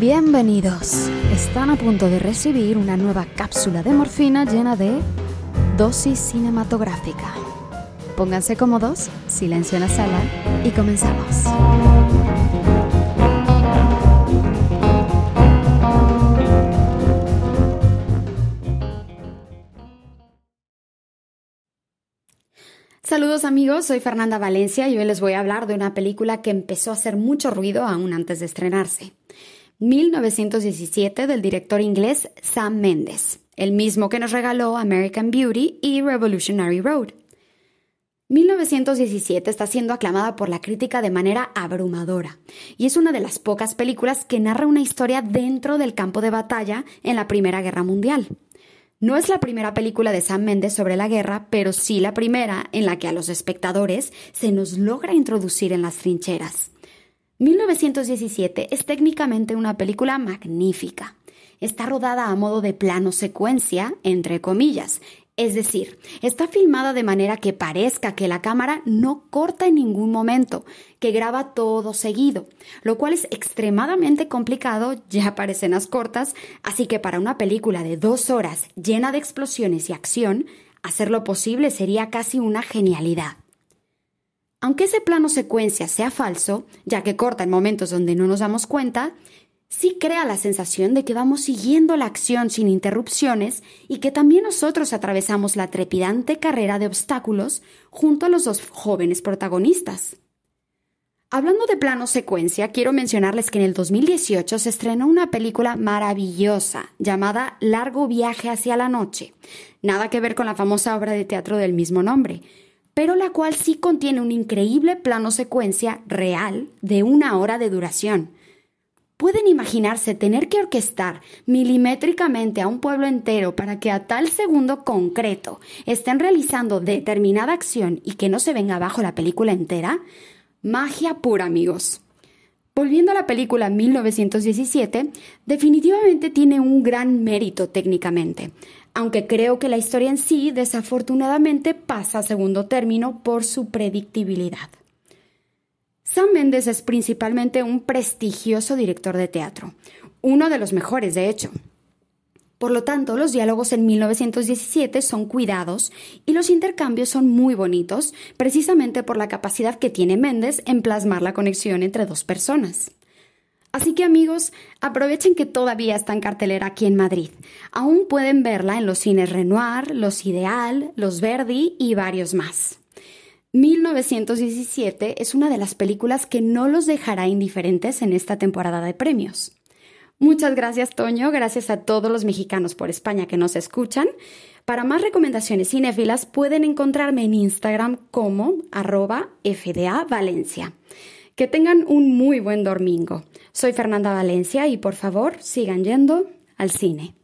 Bienvenidos. Están a punto de recibir una nueva cápsula de morfina llena de dosis cinematográfica. Pónganse cómodos, silencio en la sala y comenzamos. Saludos amigos, soy Fernanda Valencia y hoy les voy a hablar de una película que empezó a hacer mucho ruido aún antes de estrenarse. 1917 del director inglés Sam Mendes, el mismo que nos regaló American Beauty y Revolutionary Road. 1917 está siendo aclamada por la crítica de manera abrumadora y es una de las pocas películas que narra una historia dentro del campo de batalla en la Primera Guerra Mundial. No es la primera película de Sam Mendes sobre la guerra, pero sí la primera en la que a los espectadores se nos logra introducir en las trincheras. 1917 es técnicamente una película magnífica. Está rodada a modo de plano secuencia, entre comillas, es decir, está filmada de manera que parezca que la cámara no corta en ningún momento, que graba todo seguido, lo cual es extremadamente complicado ya para escenas cortas, así que para una película de dos horas llena de explosiones y acción, hacerlo posible sería casi una genialidad. Aunque ese plano secuencia sea falso, ya que corta en momentos donde no nos damos cuenta, sí crea la sensación de que vamos siguiendo la acción sin interrupciones y que también nosotros atravesamos la trepidante carrera de obstáculos junto a los dos jóvenes protagonistas. Hablando de plano secuencia, quiero mencionarles que en el 2018 se estrenó una película maravillosa llamada Largo viaje hacia la noche. Nada que ver con la famosa obra de teatro del mismo nombre, pero la cual sí contiene un increíble plano secuencia real de una hora de duración ¿Pueden imaginarse tener que orquestar milimétricamente a un pueblo entero para que a tal segundo concreto estén realizando determinada acción y que no se venga abajo la película entera? Magia pura, amigos. Volviendo a la película 1917, definitivamente tiene un gran mérito técnicamente, aunque creo que la historia en sí desafortunadamente pasa a segundo término por su predictibilidad. Sam Mendes es principalmente un prestigioso director de teatro, uno de los mejores, de hecho. Por lo tanto, los diálogos en 1917 son cuidados y los intercambios son muy bonitos, precisamente por la capacidad que tiene Méndez en plasmar la conexión entre dos personas. Así que amigos, aprovechen que todavía está en cartelera aquí en Madrid. Aún pueden verla en los cines Renoir, Los Ideal, Los Verdi y varios más. 1917 es una de las películas que no los dejará indiferentes en esta temporada de premios. Muchas gracias, Toño. Gracias a todos los mexicanos por España que nos escuchan. Para más recomendaciones cinéfilas pueden encontrarme en Instagram como arroba FDA Valencia. Que tengan un muy buen domingo. Soy Fernanda Valencia y por favor sigan yendo al cine.